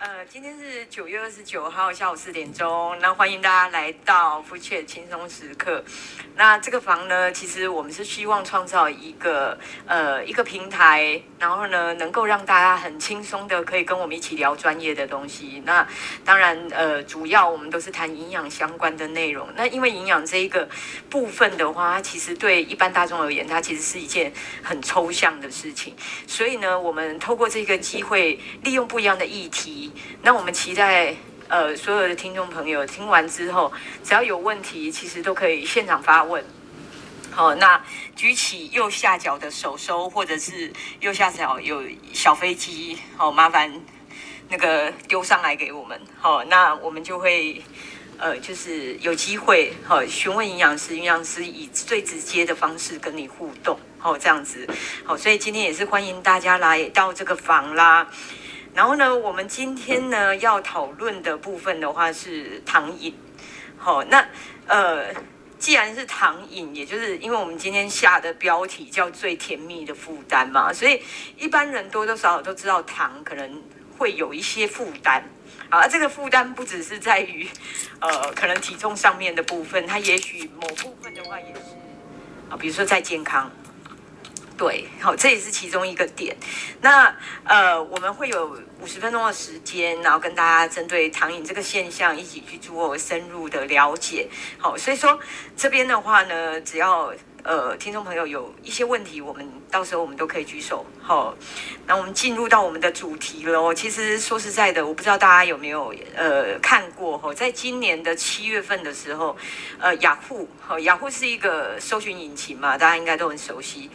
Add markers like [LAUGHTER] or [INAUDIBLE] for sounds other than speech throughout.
呃，今天是九月二十九号下午四点钟，那欢迎大家来到 Food Chat 轻松时刻。那这个房呢，其实我们是希望创造一个呃一个平台，然后呢，能够让大家很轻松的可以跟我们一起聊专业的东西。那当然，呃，主要我们都是谈营养相关的内容。那因为营养这一个部分的话，它其实对一般大众而言，它其实是一件很抽象的事情。所以呢，我们透过这个机会，利用不一样的议题。那我们期待，呃，所有的听众朋友听完之后，只要有问题，其实都可以现场发问。好，那举起右下角的手收，或者是右下角有小飞机，好，麻烦那个丢上来给我们。好，那我们就会，呃，就是有机会，好，询问营养师，营养师以最直接的方式跟你互动，好，这样子，好，所以今天也是欢迎大家来到这个房啦。然后呢，我们今天呢要讨论的部分的话是糖瘾。好，那呃，既然是糖瘾，也就是因为我们今天下的标题叫“最甜蜜的负担”嘛，所以一般人多多少少都知道糖可能会有一些负担。啊，这个负担不只是在于呃可能体重上面的部分，它也许某部分的话也是啊，比如说在健康。对，好，这也是其中一个点。那呃，我们会有五十分钟的时间，然后跟大家针对糖瘾这个现象一起去做深入的了解。好，所以说这边的话呢，只要呃听众朋友有一些问题，我们到时候我们都可以举手。好，那我们进入到我们的主题了。其实说实在的，我不知道大家有没有呃看过哈，在今年的七月份的时候，呃，雅虎，好，雅虎是一个搜寻引擎嘛，大家应该都很熟悉。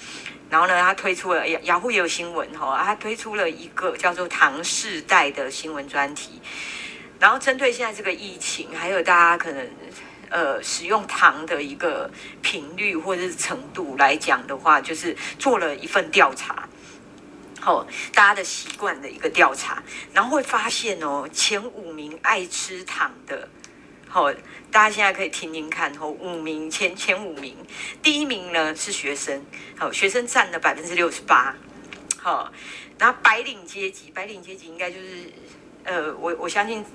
然后呢，他推出了雅雅虎也有新闻哈，他推出了一个叫做“糖世代”的新闻专题。然后针对现在这个疫情，还有大家可能呃使用糖的一个频率或者是程度来讲的话，就是做了一份调查，好，大家的习惯的一个调查，然后会发现哦，前五名爱吃糖的。好，大家现在可以听听看。吼，五名前前五名，第一名呢是学生，好，学生占了百分之六十八。好，然后白领阶级，白领阶级应该就是，呃，我我相信，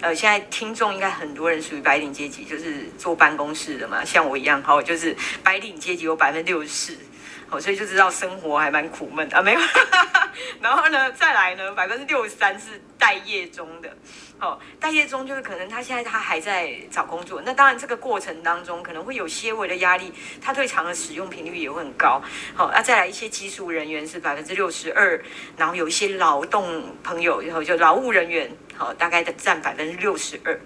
呃，现在听众应该很多人属于白领阶级，就是坐办公室的嘛，像我一样，好，就是白领阶级有百分之六十四。所以就知道生活还蛮苦闷啊，没有。[LAUGHS] 然后呢，再来呢，百分之六十三是待业中的。好，待业中就是可能他现在他还在找工作，那当然这个过程当中可能会有些微的压力，他对长的使用频率也会很高。好，那再来一些技术人员是百分之六十二，然后有一些劳动朋友，然后就劳务人员，好，大概的占百分之六十二。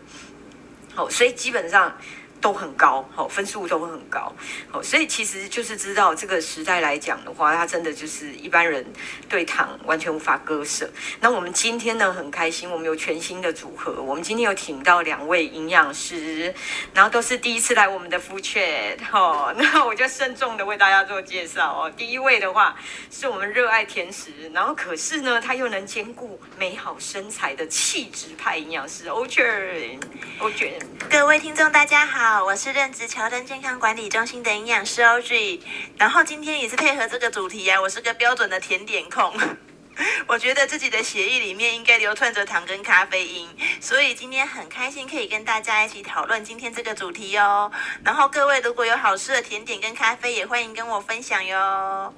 好，所以基本上。都很高，好，分数都很高，好，所以其实就是知道这个时代来讲的话，它真的就是一般人对糖完全无法割舍。那我们今天呢，很开心，我们有全新的组合，我们今天有请到两位营养师，然后都是第一次来我们的 Food Chat，哦，[LAUGHS] 那我就慎重的为大家做介绍哦。第一位的话是我们热爱甜食，然后可是呢，他又能兼顾美好身材的气质派营养师 Audrey，Audrey，各位听众大家好。好，我是任职乔登健康管理中心的营养师 Audrey，然后今天也是配合这个主题呀、啊，我是个标准的甜点控，[LAUGHS] 我觉得自己的血液里面应该流窜着糖跟咖啡因，所以今天很开心可以跟大家一起讨论今天这个主题哦。然后各位如果有好吃的甜点跟咖啡，也欢迎跟我分享哟。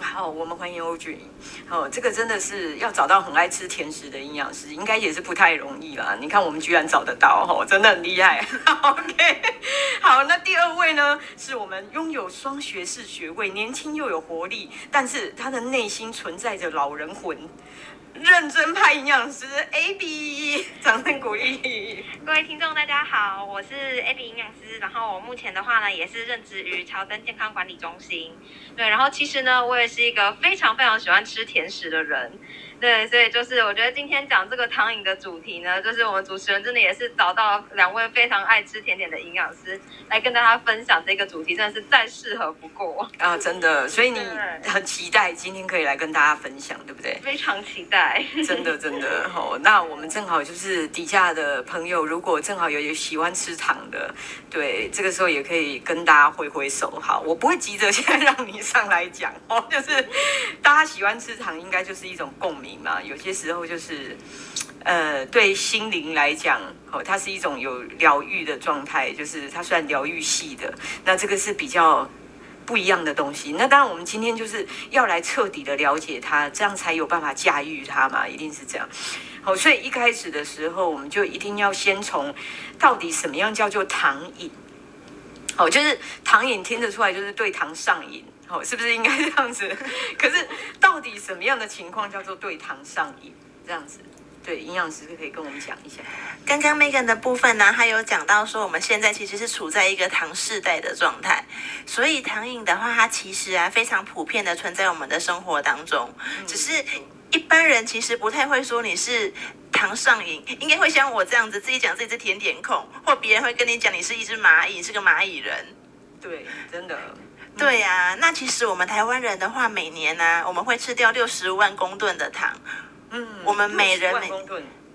好，我们欢迎欧俊。好，这个真的是要找到很爱吃甜食的营养师，应该也是不太容易啦。你看，我们居然找得到，哈，真的很厉害。[LAUGHS] OK，好，那第二位呢，是我们拥有双学士学位，年轻又有活力，但是他的内心存在着老人魂。认真派营养师 AB，掌声鼓励。各位听众大家好，我是 AB 营养师，然后我目前的话呢，也是任职于乔登健康管理中心。对，然后其实呢，我也是一个非常非常喜欢吃甜食的人。对，所以就是我觉得今天讲这个糖饮的主题呢，就是我们主持人真的也是找到两位非常爱吃甜点的营养师来跟大家分享这个主题，真的是再适合不过啊！真的，所以你很期待今天可以来跟大家分享，对不对？非常期待，[LAUGHS] 真的真的好。那我们正好就是底下的朋友，如果正好有有喜欢吃糖的，对，这个时候也可以跟大家挥挥手。好，我不会急着 [LAUGHS] 现在让你上来讲哦，就是大家喜欢吃糖，应该就是一种共鸣。你嘛，有些时候就是，呃，对心灵来讲，哦，它是一种有疗愈的状态，就是它算疗愈系的。那这个是比较不一样的东西。那当然，我们今天就是要来彻底的了解它，这样才有办法驾驭它嘛，一定是这样。好，所以一开始的时候，我们就一定要先从到底什么样叫做糖瘾。哦，就是糖瘾听得出来，就是对糖上瘾，哦，是不是应该这样子？可是到底什么样的情况叫做对糖上瘾？这样子，对，营养师可以跟我们讲一下。刚刚 Megan 的部分呢，他有讲到说，我们现在其实是处在一个糖世代的状态，所以糖瘾的话，它其实啊非常普遍的存在我们的生活当中，只是一般人其实不太会说你是。糖上瘾应该会像我这样子，自己讲自己是甜点控，或别人会跟你讲你是一只蚂蚁，是个蚂蚁人。对，真的。对呀、啊，那其实我们台湾人的话，每年呢、啊，我们会吃掉六十万公吨的糖。嗯，我们每人每。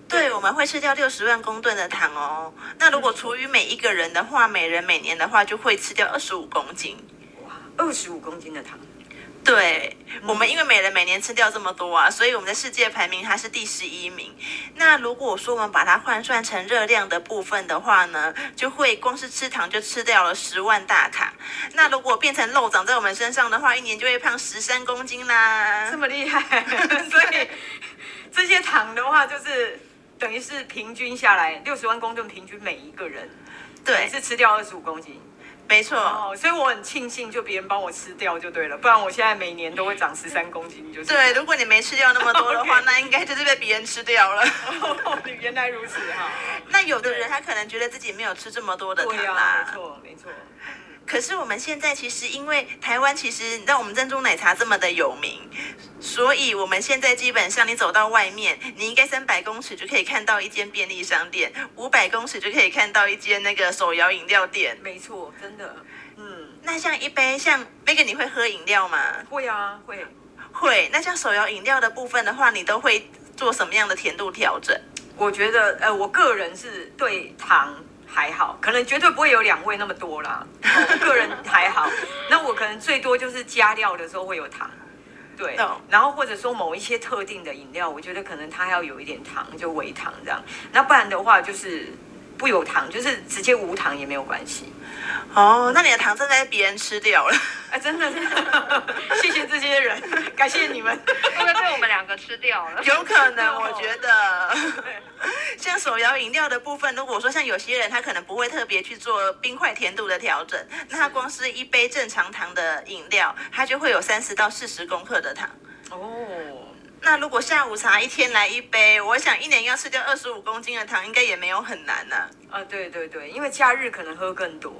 对，我们会吃掉六十万公吨的糖哦。那如果除以每一个人的话，每人每年的话就会吃掉二十五公斤。哇，二十五公斤的糖。对，我们因为每人每年吃掉这么多啊，所以我们的世界排名它是第十一名。那如果说我们把它换算成热量的部分的话呢，就会光是吃糖就吃掉了十万大卡。那如果变成肉长在我们身上的话，一年就会胖十三公斤啦。这么厉害，[LAUGHS] 所以这些糖的话，就是等于是平均下来六十万公吨，平均每一个人对是吃掉二十五公斤。没错、哦，所以我很庆幸，就别人帮我吃掉就对了，不然我现在每年都会长 [LAUGHS] 十三公斤，就是。对，如果你没吃掉那么多的话. [LAUGHS] 那应该就是被别人吃掉了。哦、[LAUGHS] 原来如此哈。那有的人他可能觉得自己没有吃这么多的糖啦、啊。没错，没错。可是我们现在其实，因为台湾其实你知道我们珍珠奶茶这么的有名，所以我们现在基本上你走到外面，你应该三百公尺就可以看到一间便利商店，五百公尺就可以看到一间那个手摇饮料店。没错，真的。嗯，那像一杯像那个你会喝饮料吗？会啊，会。会。那像手摇饮料的部分的话，你都会做什么样的甜度调整？我觉得，呃，我个人是对糖。还好，可能绝对不会有两位那么多啦。[LAUGHS] 我个人还好，那我可能最多就是加料的时候会有糖，对。然后或者说某一些特定的饮料，我觉得可能它要有一点糖，就微糖这样。那不然的话就是不有糖，就是直接无糖也没有关系。哦，那你的糖正在被别人吃掉了。哎，真的，真的，[LAUGHS] 谢谢这些人，[LAUGHS] 感谢你们，会不会被我们两个吃掉了？[LAUGHS] 有可能，我觉得。像手摇饮料的部分，如果说像有些人他可能不会特别去做冰块甜度的调整，那他光是一杯正常糖的饮料，它就会有三十到四十公克的糖。哦，那如果下午茶一天来一杯，我想一年要吃掉二十五公斤的糖，应该也没有很难呢、啊。啊，对对对，因为假日可能喝更多。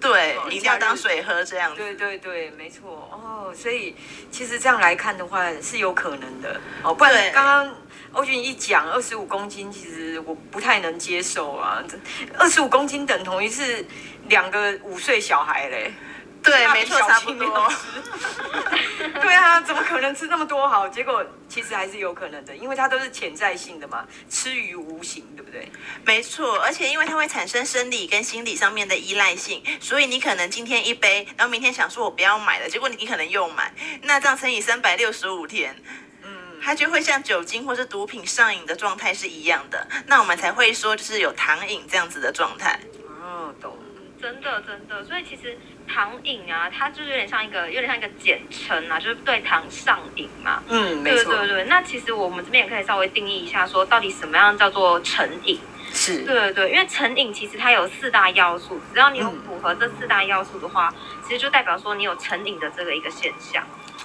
对，哦、一定要当水喝这样子。对对对，没错哦。所以其实这样来看的话是有可能的哦。不然刚刚欧俊一讲二十五公斤，其实我不太能接受啊。二十五公斤等同于是两个五岁小孩嘞。对，没错，差不多。[LAUGHS] 对啊，怎么可能吃那么多好？结果其实还是有可能的，因为它都是潜在性的嘛，吃于无形，对不对？没错，而且因为它会产生生理跟心理上面的依赖性，所以你可能今天一杯，然后明天想说我不要买了，结果你可能又买，那这样乘以三百六十五天，嗯，它就会像酒精或是毒品上瘾的状态是一样的，那我们才会说就是有糖瘾这样子的状态。哦，懂。真的真的，所以其实糖瘾啊，它就是有点像一个，有点像一个简称啊，就是对糖上瘾嘛。嗯，对对对。那其实我们这边也可以稍微定义一下，说到底什么样叫做成瘾？是。对对对，因为成瘾其实它有四大要素，只要你有符合这四大要素的话，嗯、其实就代表说你有成瘾的这个一个现象。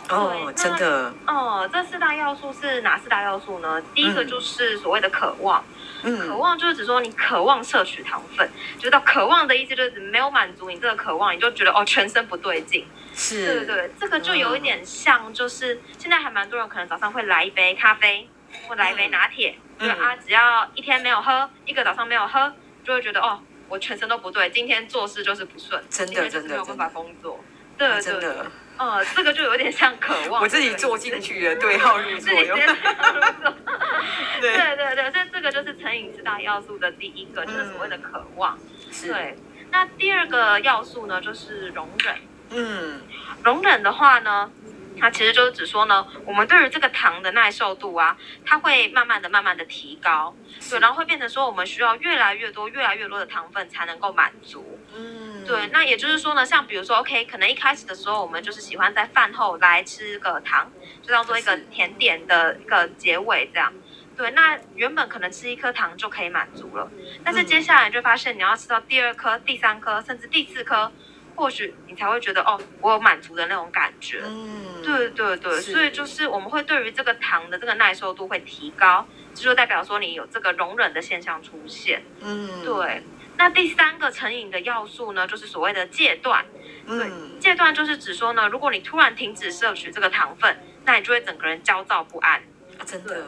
哦，真的。哦，这四大要素是哪四大要素呢？第一个就是所谓的渴望。嗯，渴望就是指说你渴望摄取糖分，就是到渴望的意思就是没有满足你这个渴望，你就觉得哦全身不对劲。是，对对对，这个就有一点像，就是现在还蛮多人可能早上会来一杯咖啡，或来一杯拿铁，对、嗯、啊，只要一天没有喝，一个早上没有喝，就会觉得哦我全身都不对，今天做事就是不顺，真的真的没有办法工作。对对，真的。呃，这个就有点像渴望。我自己坐进去了，对号入座。[LAUGHS] 对对对，所以这个就是成瘾四大要素的第一个，就是所谓的渴望。对，那第二个要素呢，就是容忍。嗯，容忍的话呢，它其实就是指说呢，我们对于这个糖的耐受度啊，它会慢慢的、慢慢的提高，对，然后会变成说，我们需要越来越多、越来越多的糖分才能够满足。嗯，对。那也就是说呢，像比如说，OK，可能一开始的时候，我们就是喜欢在饭后来吃个糖，就当做一个甜点的一个结尾这样。对，那原本可能吃一颗糖就可以满足了，但是接下来就发现你要吃到第二颗、第三颗，甚至第四颗。或许你才会觉得哦，我有满足的那种感觉。嗯，对对对，所以就是我们会对于这个糖的这个耐受度会提高，这就代表说你有这个容忍的现象出现。嗯，对。那第三个成瘾的要素呢，就是所谓的戒断。对，嗯、戒断就是指说呢，如果你突然停止摄取这个糖分，那你就会整个人焦躁不安。啊，真的。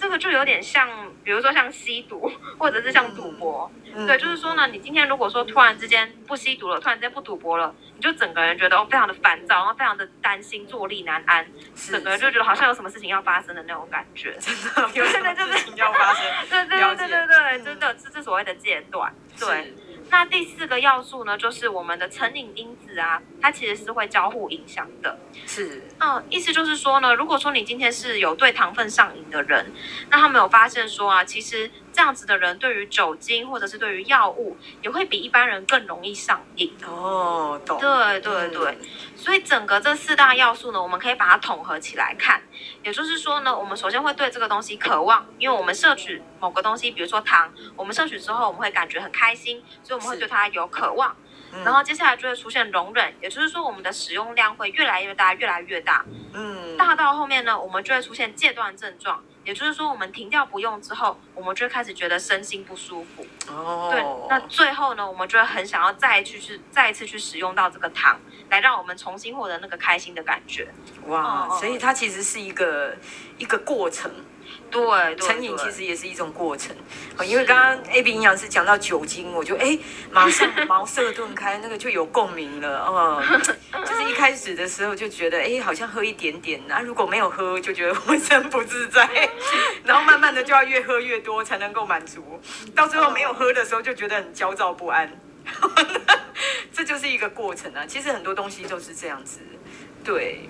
这个就有点像，比如说像吸毒，[LAUGHS] 或者是像赌博，嗯、对，就是说呢，你今天如果说突然之间不吸毒了，突然之间不赌博了，你就整个人觉得哦，非常的烦躁，然后非常的担心，坐立难安，整个人就觉得好像有什么事情要发生的那种感觉。真的，[LAUGHS] 有现在就是要发生。[LAUGHS] 对对对对对对，真的是这所谓的戒断，对。那第四个要素呢，就是我们的成瘾因子啊，它其实是会交互影响的。是，嗯，意思就是说呢，如果说你今天是有对糖分上瘾的人，那他们有发现说啊，其实这样子的人对于酒精或者是对于药物，也会比一般人更容易上瘾。哦，懂。对对对。嗯所以整个这四大要素呢，我们可以把它统合起来看。也就是说呢，我们首先会对这个东西渴望，因为我们摄取某个东西，比如说糖，我们摄取之后我们会感觉很开心，所以我们会对它有渴望。嗯、然后接下来就会出现容忍，也就是说我们的使用量会越来越大，越来越大。嗯，大到后面呢，我们就会出现戒断症状。也就是说，我们停掉不用之后，我们就会开始觉得身心不舒服。哦，对，那最后呢，我们就会很想要再去去再一次去使用到这个糖，来让我们重新获得那个开心的感觉。哇，所以它其实是一个一个过程。对，成瘾其实也是一种过程，因为刚刚 AB 营养师讲到酒精，我就哎，[LAUGHS] 马上茅塞顿开，那个就有共鸣了哦。[LAUGHS] 就是一开始的时候就觉得哎，好像喝一点点，那如果没有喝，就觉得浑身不自在，[LAUGHS] 然后慢慢的就要越喝越多才能够满足，到最后没有喝的时候就觉得很焦躁不安，这就是一个过程啊。其实很多东西都是这样子，对。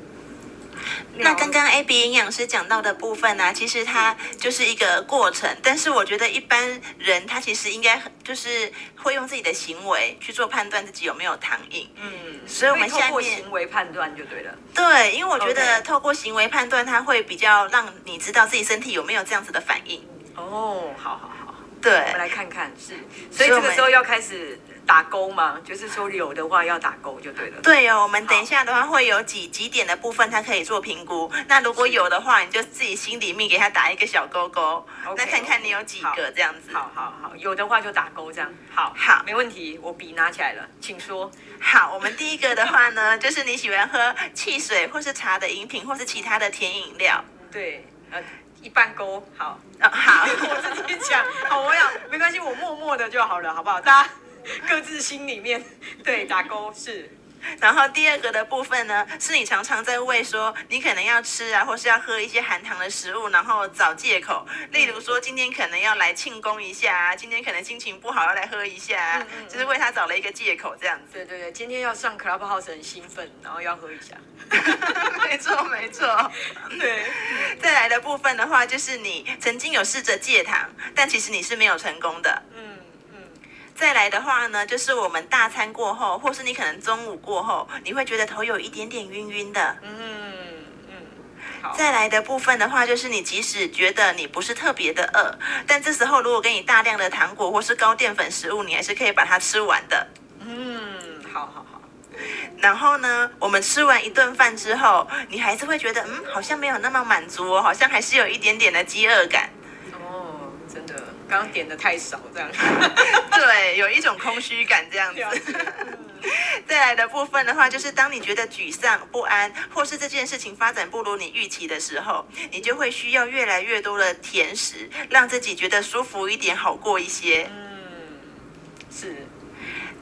那刚刚 AB 营养师讲到的部分呢、啊，其实它就是一个过程，但是我觉得一般人他其实应该就是会用自己的行为去做判断自己有没有糖瘾。嗯，所以我们下面行为判断就对了。对，因为我觉得透过行为判断，它会比较让你知道自己身体有没有这样子的反应。哦，好好好，对，我们来看看，是，所以这个时候要开始。打勾吗，就是说有的话要打勾就对了。对哦，我们等一下的话会有几几点的部分，它可以做评估。那如果有的话，你就自己心里面给他打一个小勾勾，那看看你有几个这样子。好好好，有的话就打勾这样。好，好，没问题，我笔拿起来了，请说。好，我们第一个的话呢，[LAUGHS] 就是你喜欢喝汽水或是茶的饮品，或是其他的甜饮料。对，呃，一半勾。好，哦，好，[LAUGHS] 我自己讲。好，我要没关系，我默默的就好了，好不好？大家。各自心里面对打勾是，然后第二个的部分呢，是你常常在为说你可能要吃啊，或是要喝一些含糖的食物，然后找借口，例如说今天可能要来庆功一下啊，今天可能心情不好要来喝一下啊，嗯嗯嗯，就是为他找了一个借口这样子。对对对，今天要上 Clubhouse 很兴奋，然后要喝一下。[LAUGHS] 没错没错，[LAUGHS] 对。再来的部分的话，就是你曾经有试着戒糖，但其实你是没有成功的。嗯。再来的话呢，就是我们大餐过后，或是你可能中午过后，你会觉得头有一点点晕晕的。嗯嗯。好。再来的部分的话，就是你即使觉得你不是特别的饿，但这时候如果给你大量的糖果或是高淀粉食物，你还是可以把它吃完的。嗯，好好好。然后呢，我们吃完一顿饭之后，你还是会觉得，嗯，好像没有那么满足哦，好像还是有一点点的饥饿感。刚刚点的太少，这样 [LAUGHS] [LAUGHS] 对，有一种空虚感，这样子。[LAUGHS] 再来的部分的话，就是当你觉得沮丧、不安，或是这件事情发展不如你预期的时候，你就会需要越来越多的甜食，让自己觉得舒服一点，好过一些。嗯，是。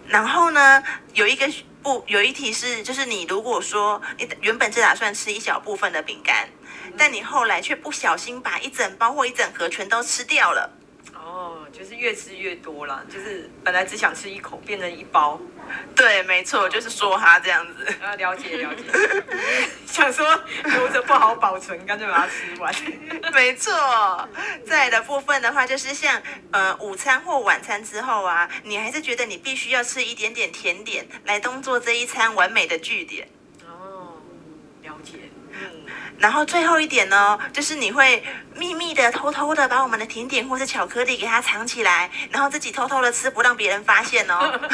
然后呢，有一个不有一题是，就是你如果说你原本只打算吃一小部分的饼干，但你后来却不小心把一整包或一整盒全都吃掉了。哦，就是越吃越多啦，就是本来只想吃一口，变成一包。[LAUGHS] 对，没错，就是说他这样子。啊，了解了解。[LAUGHS] 想说留着不好保存，干脆把它吃完。[LAUGHS] 没错。再的部分的话，就是像呃午餐或晚餐之后啊，你还是觉得你必须要吃一点点甜点，来当做这一餐完美的句点。哦，了解。嗯。然后最后一点呢，就是你会秘密的、偷偷的把我们的甜点或是巧克力给它藏起来，然后自己偷偷的吃，不让别人发现哦。[LAUGHS]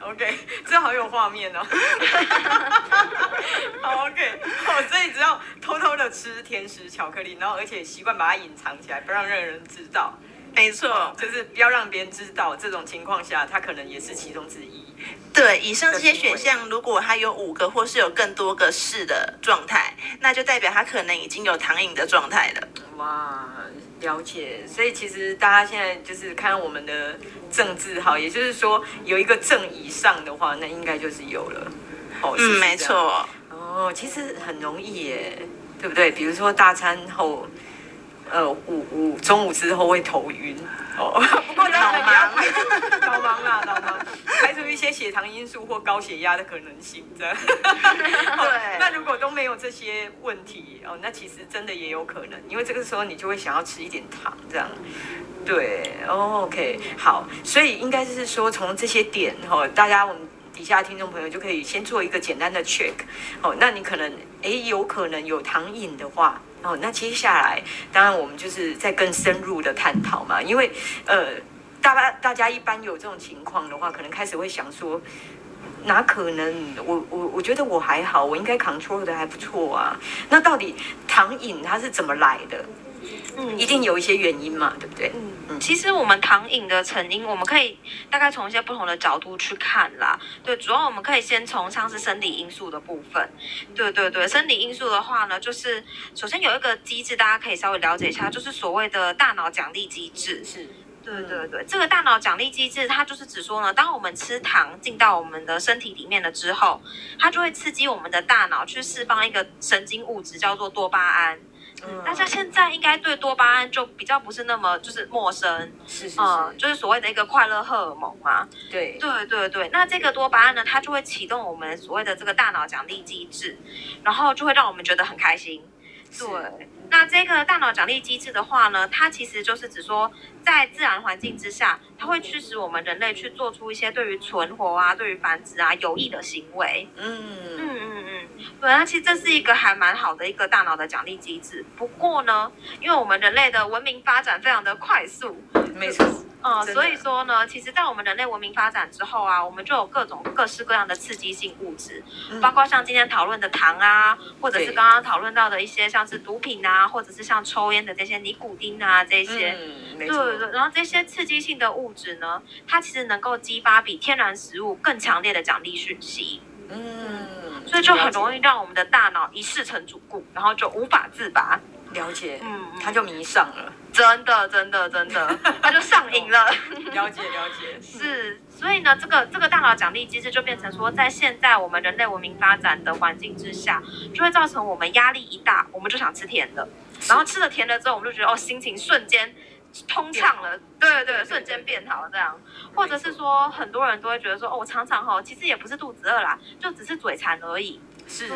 OK，这好有画面哦。[LAUGHS] 好 OK，好，所以只要偷偷的吃甜食、巧克力，然后而且习惯把它隐藏起来，不让任何人知道。没错，就是不要让别人知道。这种情况下，他可能也是其中之一。对，以上这些选项，如果他有五个或是有更多个是的状态，那就代表他可能已经有糖瘾的状态了。哇，了解。所以其实大家现在就是看我们的正字号，也就是说有一个正以上的话，那应该就是有了。哦，嗯，没错。哦，其实很容易耶，对不对？比如说大餐后。呃，午午中午之后会头晕哦，不过当然不要排除导盲啦，导盲排除一些血糖因素或高血压的可能性，这样。对。那如果都没有这些问题哦，那其实真的也有可能，因为这个时候你就会想要吃一点糖，这样。对，哦，OK，好，所以应该是说从这些点哈，大家我们底下听众朋友就可以先做一个简单的 check 哦，那你可能哎有可能有糖瘾的话。哦，那接下来当然我们就是再更深入的探讨嘛，因为呃，大家大家一般有这种情况的话，可能开始会想说，哪可能？我我我觉得我还好，我应该 control 的还不错啊。那到底糖瘾它是怎么来的？嗯，一定有一些原因嘛，对不对？嗯嗯，其实我们糖瘾的成因，我们可以大概从一些不同的角度去看啦。对，主要我们可以先从像是生理因素的部分。对对对，生理因素的话呢，就是首先有一个机制，大家可以稍微了解一下，就是所谓的大脑奖励机制。是，对对对，这个大脑奖励机制，它就是指说呢，当我们吃糖进到我们的身体里面了之后，它就会刺激我们的大脑去释放一个神经物质，叫做多巴胺。嗯，大家现在应该对多巴胺就比较不是那么就是陌生，是是是，嗯，就是所谓的一个快乐荷尔蒙嘛。对。对对对，那这个多巴胺呢，它就会启动我们所谓的这个大脑奖励机制，然后就会让我们觉得很开心。对，那这个大脑奖励机制的话呢，它其实就是指说，在自然环境之下，它会驱使我们人类去做出一些对于存活啊、对于繁殖啊有益的行为。嗯嗯嗯嗯，对，那其实这是一个还蛮好的一个大脑的奖励机制。不过呢，因为我们人类的文明发展非常的快速，没错。嗯，所以说呢，其实，在我们人类文明发展之后啊，我们就有各种各式各样的刺激性物质，嗯、包括像今天讨论的糖啊，或者是刚刚讨论到的一些像是毒品啊，或者是像抽烟的这些尼古丁啊这些，嗯、对对对。然后这些刺激性的物质呢，它其实能够激发比天然食物更强烈的奖励讯息。嗯，所以就很容易让我们的大脑一世成主顾，然后就无法自拔。了解，嗯，他就迷上了，真的，真的，真的，[LAUGHS] 他就上瘾了。了解，了解，[LAUGHS] 是，所以呢，这个这个大脑奖励机制就变成说，在现在我们人类文明发展的环境之下，就会造成我们压力一大，我们就想吃甜的，然后吃了甜的之后，我们就觉得哦，心情瞬间通畅了，对对对，瞬间变好了这样，或者是说，很多人都会觉得说，哦，我常常哈，其实也不是肚子饿啦，就只是嘴馋而已。是，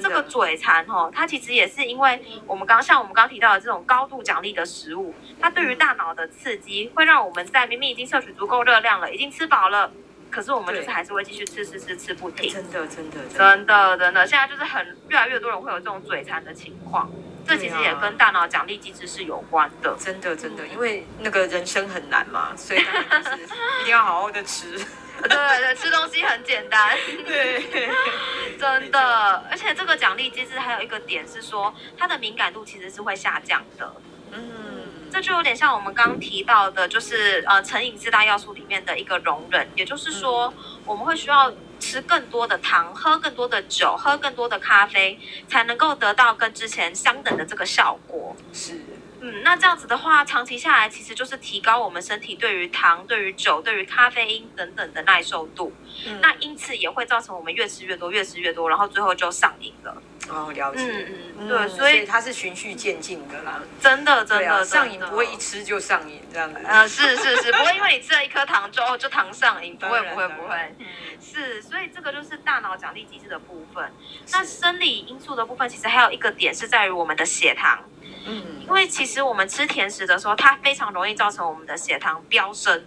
这个嘴馋哈，它其实也是因为我们刚像我们刚提到的这种高度奖励的食物，它对于大脑的刺激，会让我们在明明已经摄取足够热量了，已经吃饱了，可是我们就是还是会继续吃吃吃吃不停。真的真的真的真的，现在就是很越来越多人会有这种嘴馋的情况，这其实也跟大脑奖励机制是有关的。真的真的，因为那个人生很难嘛，所以就是一定要好好的吃。对对对，吃东西很简单。对，[LAUGHS] 真的，而且这个奖励机制还有一个点是说，它的敏感度其实是会下降的。嗯，这就有点像我们刚提到的，就是呃成瘾四大要素里面的一个容忍，也就是说，我们会需要吃更多的糖，喝更多的酒，喝更多的咖啡，才能够得到跟之前相等的这个效果。是。嗯，那这样子的话，长期下来其实就是提高我们身体对于糖、对于酒、对于咖啡因等等的耐受度。嗯，那因此也会造成我们越吃越多，越吃越多，然后最后就上瘾了。哦，了解。嗯嗯，对，所以它是循序渐进的啦。真的，真的，上瘾不会一吃就上瘾这样子。呃，是是是，不会因为你吃了一颗糖之后就糖上瘾，不会不会不会。是，所以这个就是大脑奖励机制的部分。那生理因素的部分，其实还有一个点是在于我们的血糖。嗯，因为其实我们吃甜食的时候，它非常容易造成我们的血糖飙升。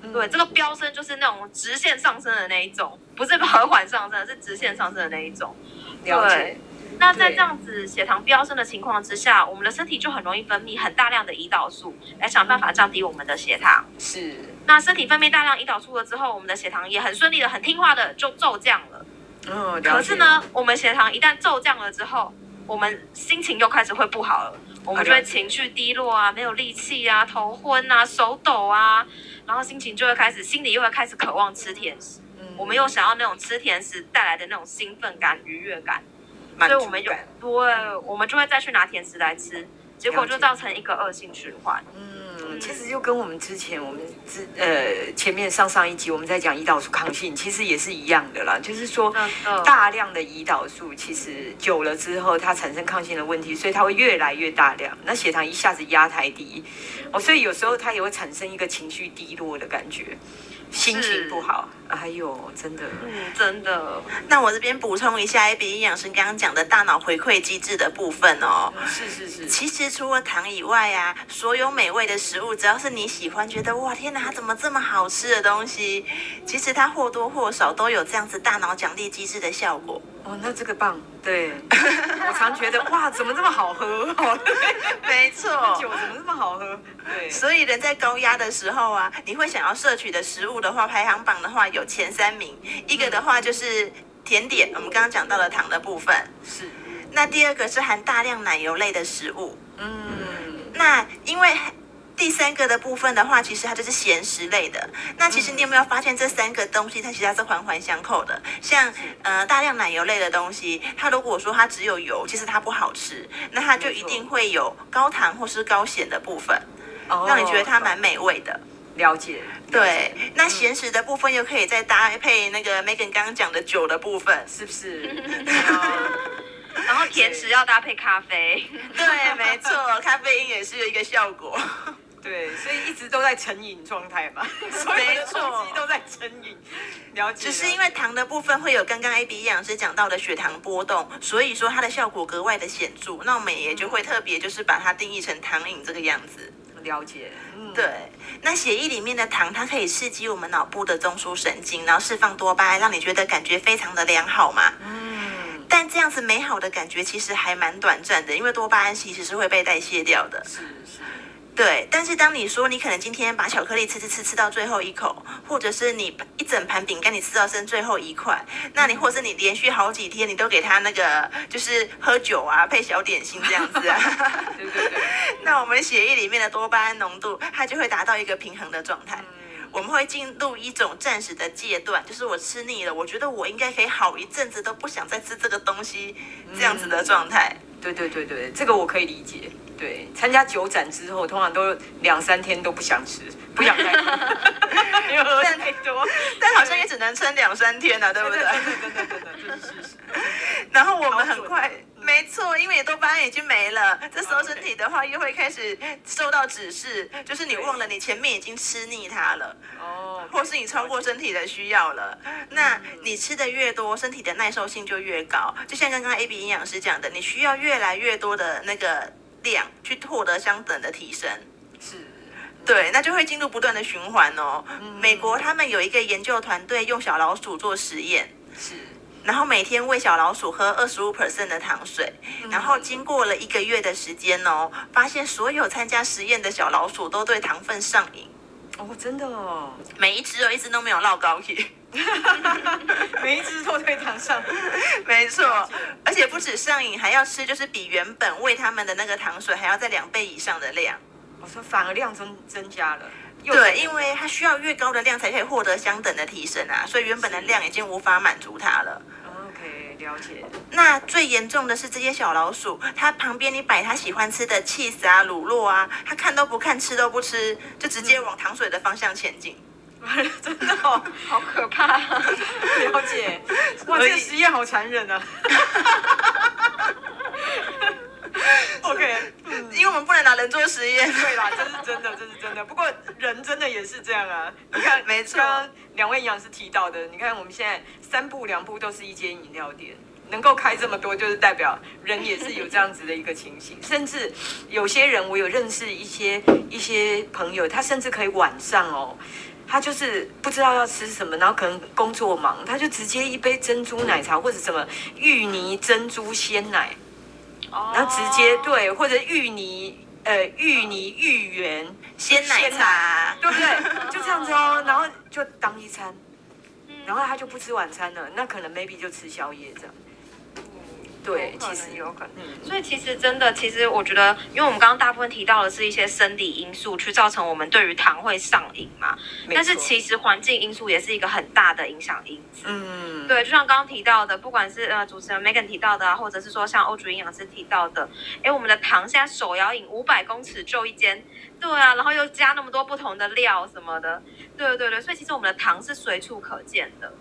嗯、对，这个飙升就是那种直线上升的那一种，不是和缓上升，是直线上升的那一种。了解。对，那在这样子血糖飙升的情况之下，我们的身体就很容易分泌很大量的胰岛素，来想办法降低我们的血糖。是。那身体分泌大量胰岛素了之后，我们的血糖也很顺利的、很听话的就骤降了。嗯，可是呢，我们血糖一旦骤降了之后，我们心情又开始会不好了。我们就会情绪低落啊，没有力气啊，头昏啊，手抖啊，然后心情就会开始，心里又会开始渴望吃甜食。嗯，我们又想要那种吃甜食带来的那种兴奋感、愉悦感，所以我们就对，我们就会再去拿甜食来吃，结果就造成一个恶性循环。嗯。其实就跟我们之前我们之呃前面上上一集我们在讲胰岛素抗性，其实也是一样的啦。就是说大量的胰岛素其实久了之后，它产生抗性的问题，所以它会越来越大量，那血糖一下子压太低哦，所以有时候它也会产生一个情绪低落的感觉。心情不好，哎呦，真的，嗯，真的。那我这边补充一下，AB 营养师刚刚讲的大脑回馈机制的部分哦。是是是。其实除了糖以外啊，所有美味的食物，只要是你喜欢，觉得哇天哪，它怎么这么好吃的东西，其实它或多或少都有这样子大脑奖励机制的效果。哦，那这个棒。对，我常觉得哇，怎么这么好喝？没错，酒怎么这么好喝？对，所以人在高压的时候啊，你会想要摄取的食物的话，排行榜的话有前三名，一个的话就是甜点，我们刚刚讲到了糖的部分，是。那第二个是含大量奶油类的食物，嗯，那因为。第三个的部分的话，其实它就是咸食类的。那其实你有没有发现这三个东西，它其实它是环环相扣的？像呃大量奶油类的东西，它如果说它只有油，其实它不好吃，那它就一定会有高糖或是高咸的部分，让你觉得它蛮美味的。了解。对，那咸食的部分又可以再搭配那个 Megan 刚刚讲的酒的部分，是不是？[LAUGHS] 然后甜食要搭配咖啡。对，没错，咖啡因也是有一个效果。对，所以一直都在成瘾状态嘛，[LAUGHS] 所有的东西都在成瘾。了解。只是因为糖的部分会有刚刚 AB 营养师讲到的血糖波动，所以说它的效果格外的显著。那我们也就会特别就是把它定义成糖瘾这个样子。了解。嗯，对。那血液里面的糖，它可以刺激我们脑部的中枢神经，然后释放多巴胺，让你觉得感觉非常的良好嘛。嗯。但这样子美好的感觉其实还蛮短暂的，因为多巴胺其实是会被代谢掉的。是是。对，但是当你说你可能今天把巧克力吃吃吃吃到最后一口，或者是你一整盘饼干你吃到剩最后一块，那你或是你连续好几天你都给他那个就是喝酒啊配小点心这样子啊，[LAUGHS] 对对对，那我们血液里面的多巴胺浓度它就会达到一个平衡的状态，我们会进入一种暂时的戒断，就是我吃腻了，我觉得我应该可以好一阵子都不想再吃这个东西这样子的状态。对对对对，这个我可以理解。对，参加酒展之后，通常都两三天都不想吃，不想再喝，[LAUGHS] 因为喝太多。但好像也只能撑两三天了，对不对？对对对对对，这是事实。然后我们很快，没错，因为多巴胺已经没了，这时候身体的话又会开始受到指示，就是你忘了你前面已经吃腻它了，哦，或是你超过身体的需要了。那你吃的越多，身体的耐受性就越高。就像刚刚 AB 营养师讲的，你需要越来越多的那个。量去获得相等的提升，是，对，那就会进入不断的循环哦。嗯、美国他们有一个研究团队用小老鼠做实验，是，然后每天喂小老鼠喝二十五 percent 的糖水，嗯、然后经过了一个月的时间哦，发现所有参加实验的小老鼠都对糖分上瘾。哦，真的哦，每一只哦，一只都没有落高去，[LAUGHS] 每一只都对糖上，[LAUGHS] 没错，而且不止上瘾，还要吃，就是比原本喂他们的那个糖水还要在两倍以上的量。我说反而量增增加了，对，因为它需要越高的量才可以获得相等的提升啊，所以原本的量已经无法满足它了。OK，了解。那最严重的是这些小老鼠，它旁边你摆它喜欢吃的 cheese 啊、乳酪啊，它看都不看，吃都不吃，就直接往糖水的方向前进。[LAUGHS] 真的哦，好可怕。啊 [LAUGHS] 了解。哇，这个实验好残忍啊。[LAUGHS] OK，因为我们不能拿人做实验。对啦，这是真的，这是真的。不过人真的也是这样啊。[LAUGHS] 你看，没错。刚刚两位营养师提到的，你看我们现在三步两步都是一间饮料店，能够开这么多，就是代表人也是有这样子的一个情形。[LAUGHS] 甚至有些人，我有认识一些一些朋友，他甚至可以晚上哦，他就是不知道要吃什么，然后可能工作忙，他就直接一杯珍珠奶茶或者什么芋泥珍珠鲜奶。然后直接对，或者芋泥呃芋泥芋圆鲜奶茶，对不对？就这样子哦，然后就当一餐，然后他就不吃晚餐了，那可能 maybe 就吃宵夜这样。对，其实有可能。嗯，所以其实真的，其实我觉得，因为我们刚刚大部分提到的是一些生理因素，去造成我们对于糖会上瘾嘛。但是其实环境因素也是一个很大的影响因子。嗯，对，就像刚刚提到的，不管是呃主持人 Megan 提到的啊，或者是说像欧主营养师提到的，哎，我们的糖现在手摇饮五百公尺就一间，对啊，然后又加那么多不同的料什么的，对对对，所以其实我们的糖是随处可见的。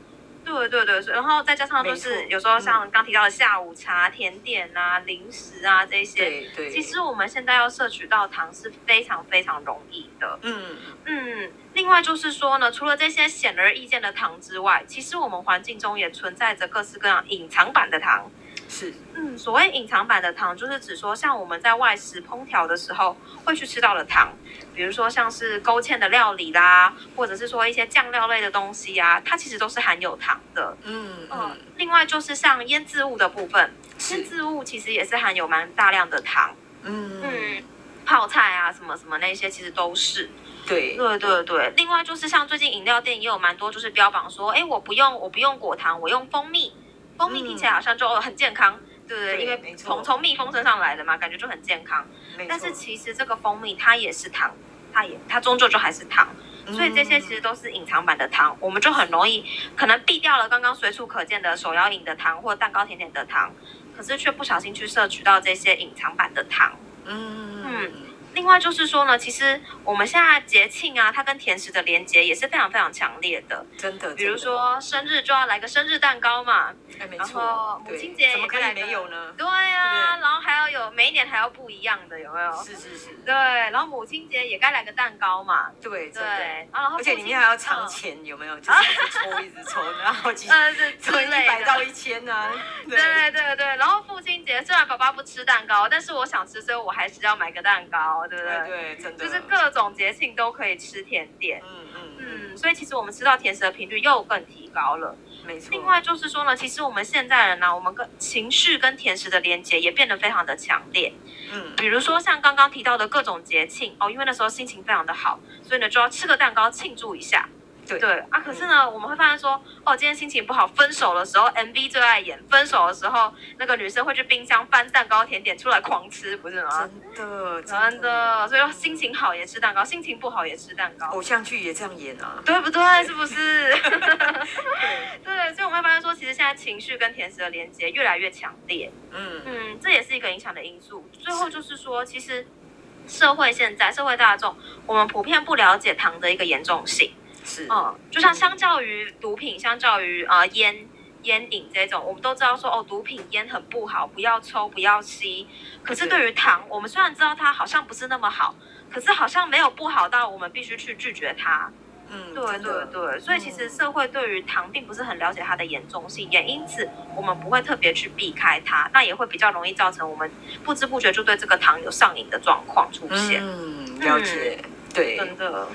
对对对，然后再加上就是有时候像刚提到的下午茶、甜点啊、零食啊这些，对对，其实我们现在要摄取到糖是非常非常容易的。嗯嗯，另外就是说呢，除了这些显而易见的糖之外，其实我们环境中也存在着各式各样隐藏版的糖。是，嗯，所谓隐藏版的糖，就是指说像我们在外食烹调的时候会去吃到的糖。比如说像是勾芡的料理啦，或者是说一些酱料类的东西啊，它其实都是含有糖的。嗯嗯、呃。另外就是像腌制物的部分，腌制物其实也是含有蛮大量的糖。嗯嗯。泡菜啊，什么什么那些其实都是。对对对对。另外就是像最近饮料店也有蛮多，就是标榜说，哎，我不用我不用果糖，我用蜂蜜。蜂蜜听起来好像就很健康。嗯对对，因为从从蜜蜂身上来的嘛，感觉就很健康。但是其实这个蜂蜜它也是糖，它也它终究就还是糖，所以这些其实都是隐藏版的糖，我们就很容易可能避掉了刚刚随处可见的手摇饮的糖或蛋糕甜点的糖，可是却不小心去摄取到这些隐藏版的糖。嗯嗯。另外就是说呢，其实我们现在节庆啊，它跟甜食的连接也是非常非常强烈的。真的，比如说生日就要来个生日蛋糕嘛，哎、没错，母亲节也怎么可以没有呢？对啊，对，然后还要有每一年还要不一样的，有没有？是是是。对，然后母亲节也该来个蛋糕嘛。对对，然后而且里面还要藏钱，有没有？就是一直抽一直抽，[LAUGHS] 然后几呃是从 [LAUGHS] 一百到一千呢、啊。对对对，然后父亲节虽然爸爸不吃蛋糕，但是我想吃，所以我还是要买个蛋糕，对不对？对。就是各种节庆都可以吃甜点，嗯嗯嗯，所以其实我们吃到甜食的频率又更提高了。没错。另外就是说呢，其实我们现在人呢、啊，我们跟情绪跟甜食的连接也变得非常的强烈。嗯，比如说像刚刚提到的各种节庆哦，因为那时候心情非常的好，所以呢就要吃个蛋糕庆祝一下。对，对啊，可是呢，嗯、我们会发现说，哦，今天心情不好，分手的时候，MV 最爱演，分手的时候，那个女生会去冰箱翻蛋糕甜点出来狂吃，不是吗？真的，真的，所以说心情好也吃蛋糕，心情不好也吃蛋糕。偶像剧也这样演啊，对不对？是不是？对，[LAUGHS] 对，所以我们会发现说，其实现在情绪跟甜食的连接越来越强烈。嗯嗯，这也是一个影响的因素。最后就是说，其实社会现在社会大众，我们普遍不了解糖的一个严重性。是，嗯，就像相较于毒品，相较于呃烟烟瘾这种，我们都知道说哦，毒品烟很不好，不要抽，不要吸。可是对于糖，我们虽然知道它好像不是那么好，可是好像没有不好到我们必须去拒绝它。嗯，对对对，所以其实社会对于糖并不是很了解它的严重性，也因此我们不会特别去避开它，那也会比较容易造成我们不知不觉就对这个糖有上瘾的状况出现。嗯，了解，嗯、对，真的。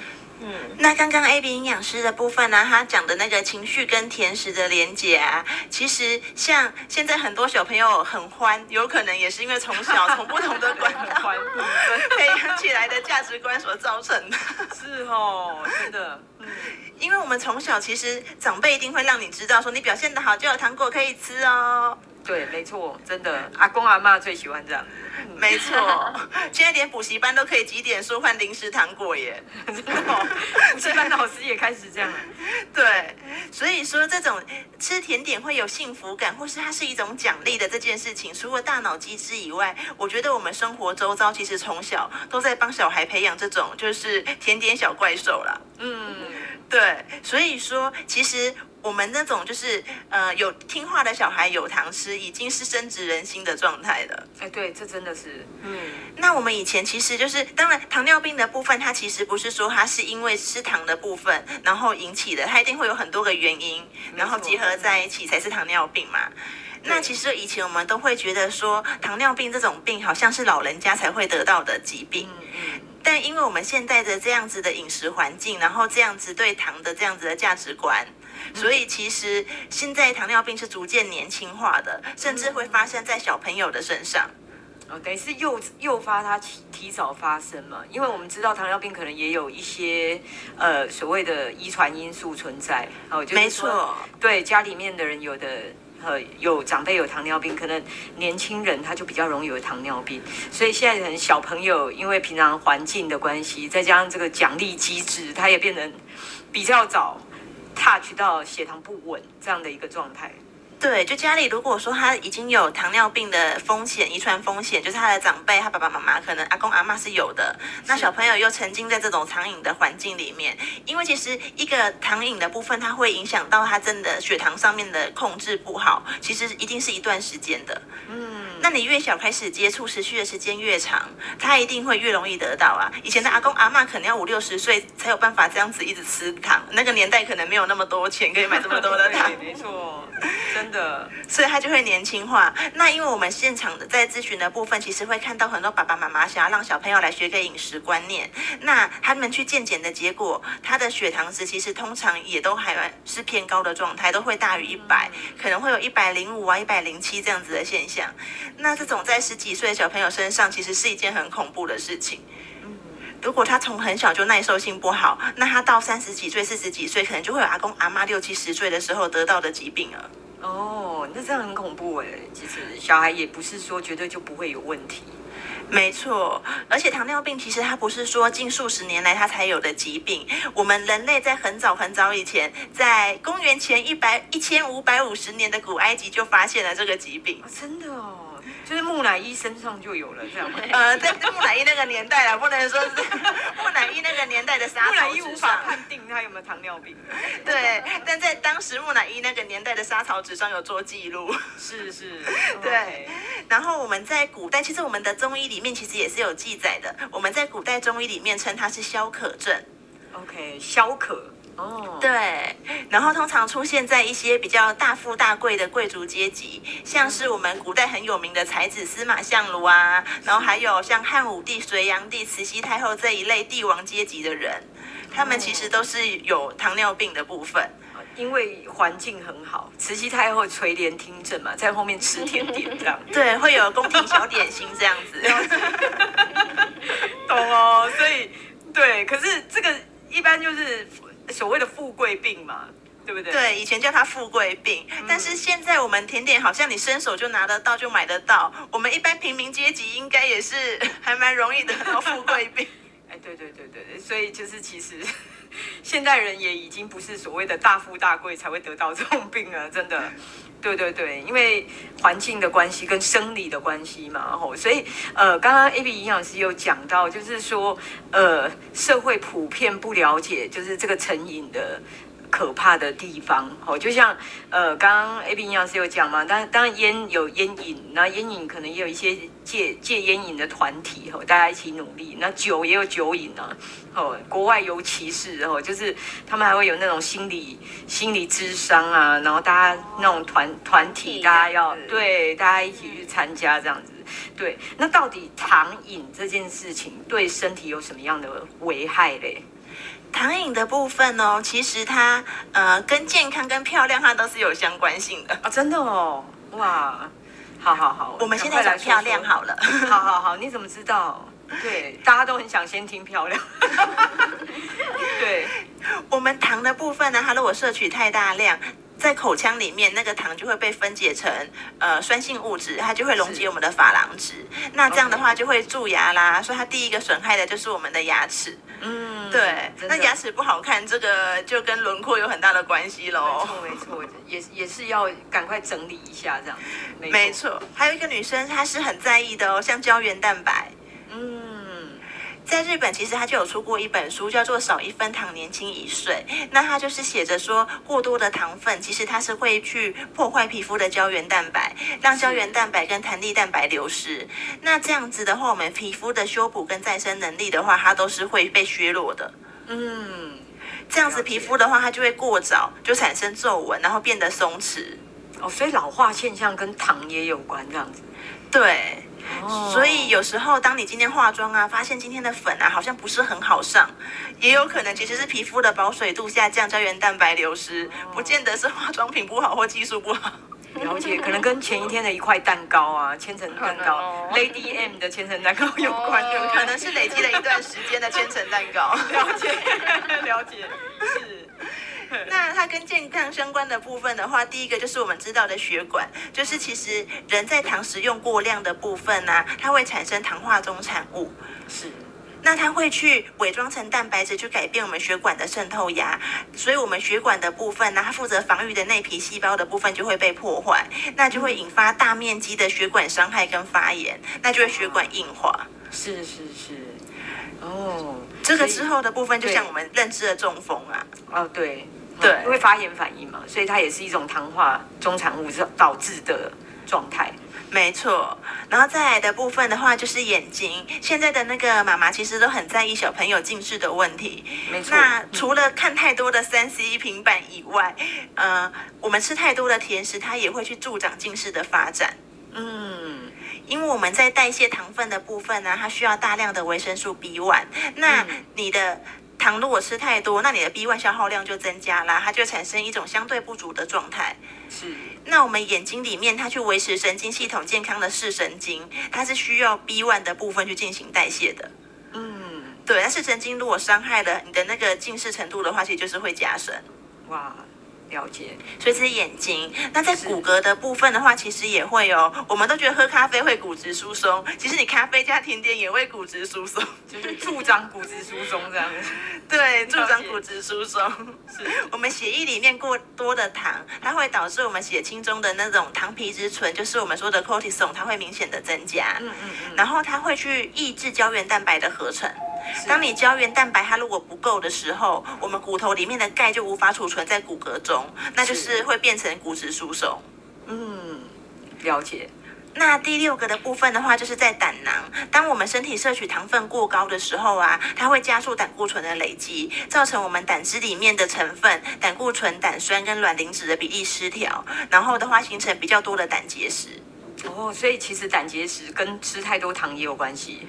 嗯，那刚刚 AB 营养师的部分呢，他讲的那个情绪跟甜食的连结啊，其实像现在很多小朋友很欢，有可能也是因为从小 [LAUGHS] 从不同的管道培养起来的价值观所造成的。[LAUGHS] [LAUGHS] 是哦，真的。嗯，因为我们从小其实长辈一定会让你知道，说你表现得好就有糖果可以吃哦。对，没错，真的，阿公阿妈最喜欢这样。没错，[LAUGHS] 现在连补习班都可以几点说换零食糖果耶。[LAUGHS] 真的，补习班老师也开始这样。对，所以。所以说，这种吃甜点会有幸福感，或是它是一种奖励的这件事情，除了大脑机制以外，我觉得我们生活周遭其实从小都在帮小孩培养这种就是甜点小怪兽啦。嗯，对，所以说其实。我们那种就是呃有听话的小孩有糖吃，已经是深植人心的状态了。哎，对，这真的是，嗯。那我们以前其实就是，当然糖尿病的部分，它其实不是说它是因为吃糖的部分然后引起的，它一定会有很多个原因，然后结合在一起才是糖尿病嘛。那其实以前我们都会觉得说，糖尿病这种病好像是老人家才会得到的疾病。嗯嗯。但因为我们现在的这样子的饮食环境，然后这样子对糖的这样子的价值观。所以其实现在糖尿病是逐渐年轻化的，甚至会发生在小朋友的身上。哦，等于是诱诱发它提提早发生嘛？因为我们知道糖尿病可能也有一些呃所谓的遗传因素存在。哦，就没错，对家里面的人有的呃有长辈有糖尿病，可能年轻人他就比较容易有糖尿病。所以现在很小朋友因为平常环境的关系，再加上这个奖励机制，他也变得比较早。Touch 到血糖不稳这样的一个状态，对，就家里如果说他已经有糖尿病的风险，遗传风险，就是他的长辈，他爸爸妈妈可能阿公阿妈是有的，那小朋友又沉浸在这种糖瘾的环境里面，因为其实一个糖瘾的部分，它会影响到他真的血糖上面的控制不好，其实一定是一段时间的，嗯。那你越小开始接触，持续的时间越长，他一定会越容易得到啊。以前的阿公阿嬷可能要五六十岁才有办法这样子一直吃糖，那个年代可能没有那么多钱可以买这么多的糖。[LAUGHS] 没错，真的。所以他就会年轻化。那因为我们现场的在咨询的部分，其实会看到很多爸爸妈妈想要让小朋友来学个饮食观念。那他们去健检的结果，他的血糖值其实通常也都还是偏高的状态，都会大于一百，可能会有一百零五啊、一百零七这样子的现象。那这种在十几岁的小朋友身上，其实是一件很恐怖的事情。如果他从很小就耐受性不好，那他到三十几岁、四十几岁，可能就会有阿公阿妈六七十岁的时候得到的疾病了。哦，那这样很恐怖哎。其实小孩也不是说绝对就不会有问题。没错，而且糖尿病其实它不是说近数十年来它才有的疾病。我们人类在很早很早以前，在公元前一百一千五百五十年的古埃及就发现了这个疾病。哦，真的哦。就是木乃伊身上就有了这样吗？呃，在木乃伊那个年代啦，不能说是木乃伊那个年代的沙草纸上。木乃伊无法判定他有没有糖尿病。[LAUGHS] 对，但在当时木乃伊那个年代的沙草纸上有做记录。是是。[LAUGHS] 对。然后我们在古代，其实我们的中医里面其实也是有记载的。我们在古代中医里面称它是消渴症。OK，消渴。哦，oh. 对，然后通常出现在一些比较大富大贵的贵族阶级，像是我们古代很有名的才子司马相如啊，然后还有像汉武帝、隋炀帝、慈禧太后这一类帝王阶级的人，他们其实都是有糖尿病的部分，因为环境很好，慈禧太后垂帘听政嘛，在后面吃甜点这样，[LAUGHS] 对，会有宫廷小点心这样子，[LAUGHS] 懂哦，所以对，可是这个一般就是。所谓的富贵病嘛，对不对？对，以前叫它富贵病，嗯、但是现在我们甜点好像你伸手就拿得到，就买得到。我们一般平民阶级应该也是 [LAUGHS] 还蛮容易得到富贵病。[LAUGHS] 哎，对对对对对，所以就是其实 [LAUGHS] 现代人也已经不是所谓的大富大贵才会得到这种病了，真的。对对对，因为环境的关系跟生理的关系嘛，吼，所以呃，刚刚 AB 营养师有讲到，就是说呃，社会普遍不了解，就是这个成瘾的。可怕的地方，哦，就像呃，刚刚 AB 营养师有讲嘛，当当然烟有烟瘾，那烟瘾可能也有一些戒戒烟瘾的团体，哦，大家一起努力。那酒也有酒瘾啊，哦，国外尤其是哦，就是他们还会有那种心理心理咨商啊，然后大家那种团团体，大家要对大家一起去参加这样子，对。那到底糖瘾这件事情对身体有什么样的危害嘞？糖瘾的部分哦，其实它呃跟健康跟漂亮它都是有相关性的。啊，真的哦，哇，好好好，我们现在讲漂亮好了，好好好，你怎么知道？对，大家都很想先听漂亮，[LAUGHS] 对，我们糖的部分呢，它如果摄取太大量。在口腔里面，那个糖就会被分解成呃酸性物质，它就会溶解我们的珐琅质。那这样的话就会蛀牙啦。所以它第一个损害的就是我们的牙齿。嗯，对，那牙齿不好看，这个就跟轮廓有很大的关系喽。没错，没错，也也是要赶快整理一下这样子。没错，没错，还有一个女生她是很在意的哦，像胶原蛋白。嗯。在日本，其实他就有出过一本书，叫做《少一分糖，年轻一岁》。那他就是写着说，过多的糖分其实它是会去破坏皮肤的胶原蛋白，让胶原蛋白跟弹力蛋白流失。那这样子的话，我们皮肤的修补跟再生能力的话，它都是会被削弱的。嗯，这样子皮肤的话，它就会过早就产生皱纹，然后变得松弛。哦，所以老化现象跟糖也有关，这样子。对。所以有时候，当你今天化妆啊，发现今天的粉啊好像不是很好上，也有可能其实是皮肤的保水度下降，胶原蛋白流失，不见得是化妆品不好或技术不好。了解，可能跟前一天的一块蛋糕啊，千层蛋糕，Lady M 的千层蛋糕有关，有可能是累积了一段时间的千层蛋糕。[LAUGHS] 了解，了解，是。[LAUGHS] 那它跟健康相关的部分的话，第一个就是我们知道的血管，就是其实人在糖食用过量的部分呢、啊，它会产生糖化中产物。是，那它会去伪装成蛋白质，去改变我们血管的渗透压，所以我们血管的部分呢，它负责防御的内皮细胞的部分就会被破坏，那就会引发大面积的血管伤害跟发炎，那就会血管硬化。是是是，哦，这个之后的部分就像我们认知的中风啊。哦，对。对，因为发炎反应嘛，所以它也是一种糖化中产物导致的状态。没错，然后再来的部分的话，就是眼睛。现在的那个妈妈其实都很在意小朋友近视的问题。没错。那除了看太多的三 C 平板以外，呃，我们吃太多的甜食，它也会去助长近视的发展。嗯，因为我们在代谢糖分的部分呢，它需要大量的维生素 B1。那你的。糖如果吃太多，那你的 B1 消耗量就增加啦，它就产生一种相对不足的状态。是，那我们眼睛里面它去维持神经系统健康的视神经，它是需要 B1 的部分去进行代谢的。嗯，对，但是神经如果伤害了你的那个近视程度的话，其实就是会加深。哇。了解，所以这是眼睛。那在骨骼的部分的话，其实也会哦。我们都觉得喝咖啡会骨质疏松，其实你咖啡加甜点也会骨质疏松，[LAUGHS] 就是助长骨质疏松这样子。对，助长骨质疏松。是 [LAUGHS] 我们血液里面过多的糖，它会导致我们血清中的那种糖皮质醇，就是我们说的 cortisol，它会明显的增加。嗯嗯嗯。然后它会去抑制胶原蛋白的合成。当你胶原蛋白它如果不够的时候，我们骨头里面的钙就无法储存在骨骼中，那就是会变成骨质疏松。嗯，了解。那第六个的部分的话，就是在胆囊。当我们身体摄取糖分过高的时候啊，它会加速胆固醇的累积，造成我们胆汁里面的成分胆固醇、胆酸跟卵磷脂的比例失调，然后的话形成比较多的胆结石。哦，所以其实胆结石跟吃太多糖也有关系。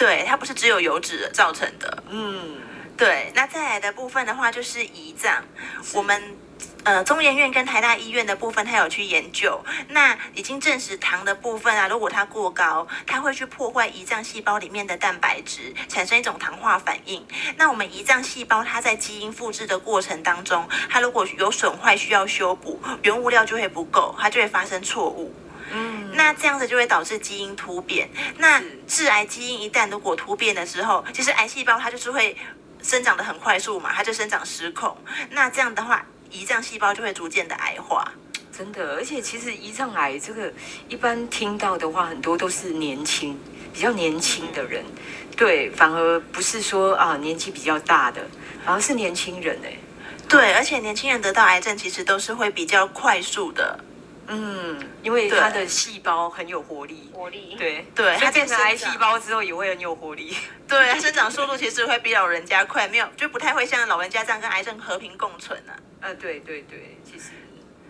对，它不是只有油脂造成的。嗯，对。那再来的部分的话，就是胰脏。我们呃，中研院跟台大医院的部分，它有去研究。那已经证实糖的部分啊，如果它过高，它会去破坏胰脏细胞里面的蛋白质，产生一种糖化反应。那我们胰脏细胞它在基因复制的过程当中，它如果有损坏需要修补，原物料就会不够，它就会发生错误。嗯，那这样子就会导致基因突变。那致癌基因一旦如果突变的时候，其实癌细胞它就是会生长的很快速嘛，它就生长失控。那这样的话，胰脏细胞就会逐渐的癌化。真的，而且其实胰脏癌这个一般听到的话，很多都是年轻、比较年轻的人，对，反而不是说啊年纪比较大的，反而是年轻人哎。对，而且年轻人得到癌症其实都是会比较快速的。嗯，因为它的细胞很有活力，活力，对。[LAUGHS] 对，它变成癌细胞之后也会很有活力，对，它生长速度其实会比老人家快，没有就不太会像老人家这样跟癌症和平共存啊。呃，对对对，其实，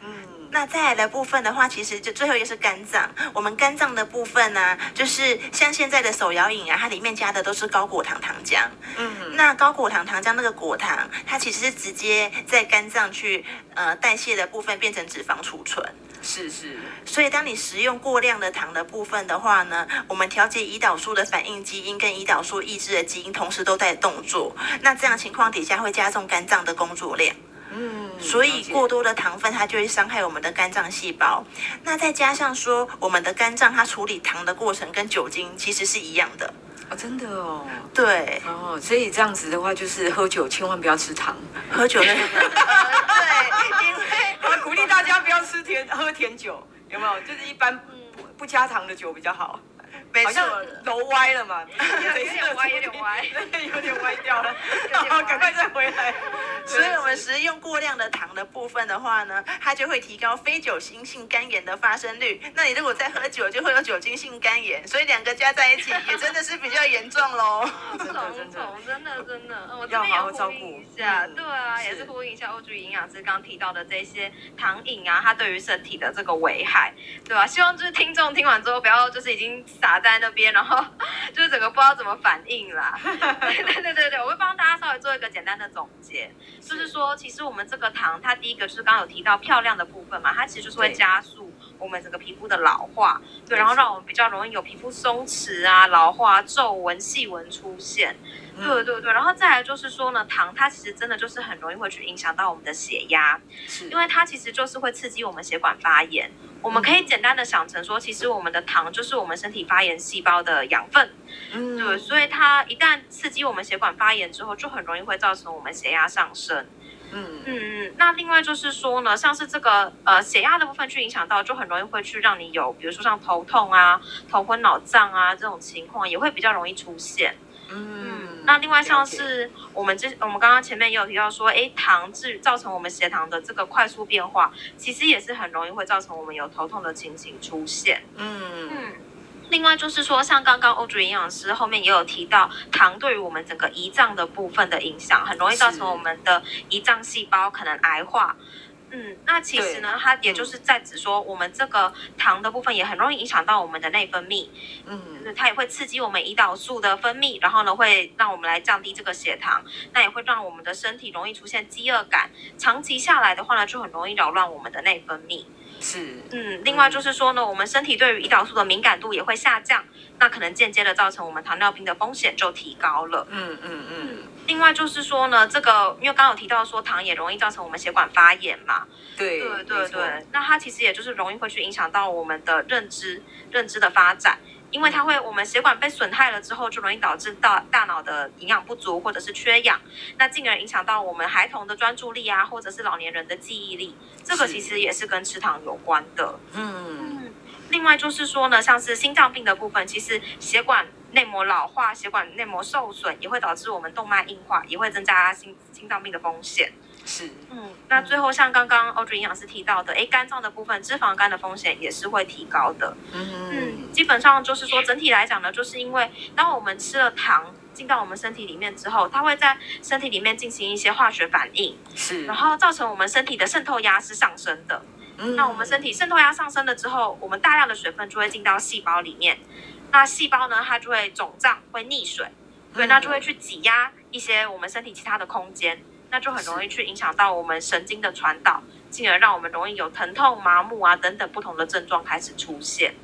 嗯，那再来的部分的话，其实就最后一个是肝脏，我们肝脏的部分呢、啊，就是像现在的手摇饮啊，它里面加的都是高果糖糖浆，嗯，那高果糖糖浆那个果糖，它其实是直接在肝脏去呃代谢的部分变成脂肪储存。是是，所以当你食用过量的糖的部分的话呢，我们调节胰岛素的反应基因跟胰岛素抑制的基因同时都在动作，那这样情况底下会加重肝脏的工作量。嗯，所以过多的糖分它就会伤害我们的肝脏细胞。那再加上说，我们的肝脏它处理糖的过程跟酒精其实是一样的。哦，真的哦。对。哦，所以这样子的话，就是喝酒千万不要吃糖。喝酒那个。对，因为我鼓励大家不要吃甜，喝甜酒，有没有？就是一般不不加糖的酒比较好。好像楼歪了嘛，[LAUGHS] 有点歪，有点歪，[LAUGHS] 有点歪掉了，[LAUGHS] 好，赶快再回来。所以，我们食用过量的糖的部分的话呢，它就会提高非酒精性肝炎的发生率。那你如果再喝酒，就会有酒精性肝炎。所以两个加在一起，也真的是比较严重喽。真的，真的，真的，真的，我要好好照顾一下。对啊，也是呼应一下欧剧营养师刚提到的这些糖瘾啊，它对于身体的这个危害，对吧？希望就是听众听完之后，不要就是已经撒。在那边，然后 [LAUGHS] 就是整个不知道怎么反应啦。[LAUGHS] 对对对对对，我会帮大家稍微做一个简单的总结，就是说，其实我们这个糖，它第一个就是刚刚有提到漂亮的部分嘛，它其实就是会加速我们整个皮肤的老化，对，然后让我们比较容易有皮肤松弛啊、老化、皱纹、细纹出现。对对对，然后再来就是说呢，糖它其实真的就是很容易会去影响到我们的血压，因为它其实就是会刺激我们血管发炎。我们可以简单的想成说，其实我们的糖就是我们身体发炎细胞的养分，嗯，对，所以它一旦刺激我们血管发炎之后，就很容易会造成我们血压上升，嗯嗯嗯。那另外就是说呢，像是这个呃血压的部分去影响到，就很容易会去让你有，比如说像头痛啊、头昏脑胀啊这种情况，也会比较容易出现。嗯，那另外像是我们这我们刚刚前面也有提到说，哎，糖质造成我们血糖的这个快速变化，其实也是很容易会造成我们有头痛的情形出现。嗯嗯，另外就是说，像刚刚欧主营养师后面也有提到，糖对于我们整个胰脏的部分的影响，很容易造成我们的胰脏细胞可能癌化。嗯，那其实呢，它也就是在指说，我们这个糖的部分也很容易影响到我们的内分泌，嗯，就是它也会刺激我们胰岛素的分泌，然后呢，会让我们来降低这个血糖，那也会让我们的身体容易出现饥饿感，长期下来的话呢，就很容易扰乱我们的内分泌。是，嗯，另外就是说呢，我们身体对于胰岛素的敏感度也会下降，那可能间接的造成我们糖尿病的风险就提高了。嗯嗯嗯。另外就是说呢，这个因为刚刚有提到说糖也容易造成我们血管发炎嘛，对对对对，那它其实也就是容易会去影响到我们的认知认知的发展，因为它会我们血管被损害了之后，就容易导致到大脑的营养不足或者是缺氧，那进而影响到我们孩童的专注力啊，或者是老年人的记忆力，这个其实也是跟吃糖有关的。嗯，另外就是说呢，像是心脏病的部分，其实血管。内膜老化、血管内膜受损，也会导致我们动脉硬化，也会增加心心脏病的风险。是，嗯，那最后像刚刚 Audrey 营养师提到的，诶，肝脏的部分，脂肪肝的风险也是会提高的。嗯嗯，基本上就是说，整体来讲呢，就是因为当我们吃了糖进到我们身体里面之后，它会在身体里面进行一些化学反应，是，然后造成我们身体的渗透压是上升的。嗯，那我们身体渗透压上升了之后，我们大量的水分就会进到细胞里面。那细胞呢，它就会肿胀，会溺水，对，那就会去挤压一些我们身体其他的空间，那就很容易去影响到我们神经的传导，进而让我们容易有疼痛、麻木啊等等不同的症状开始出现。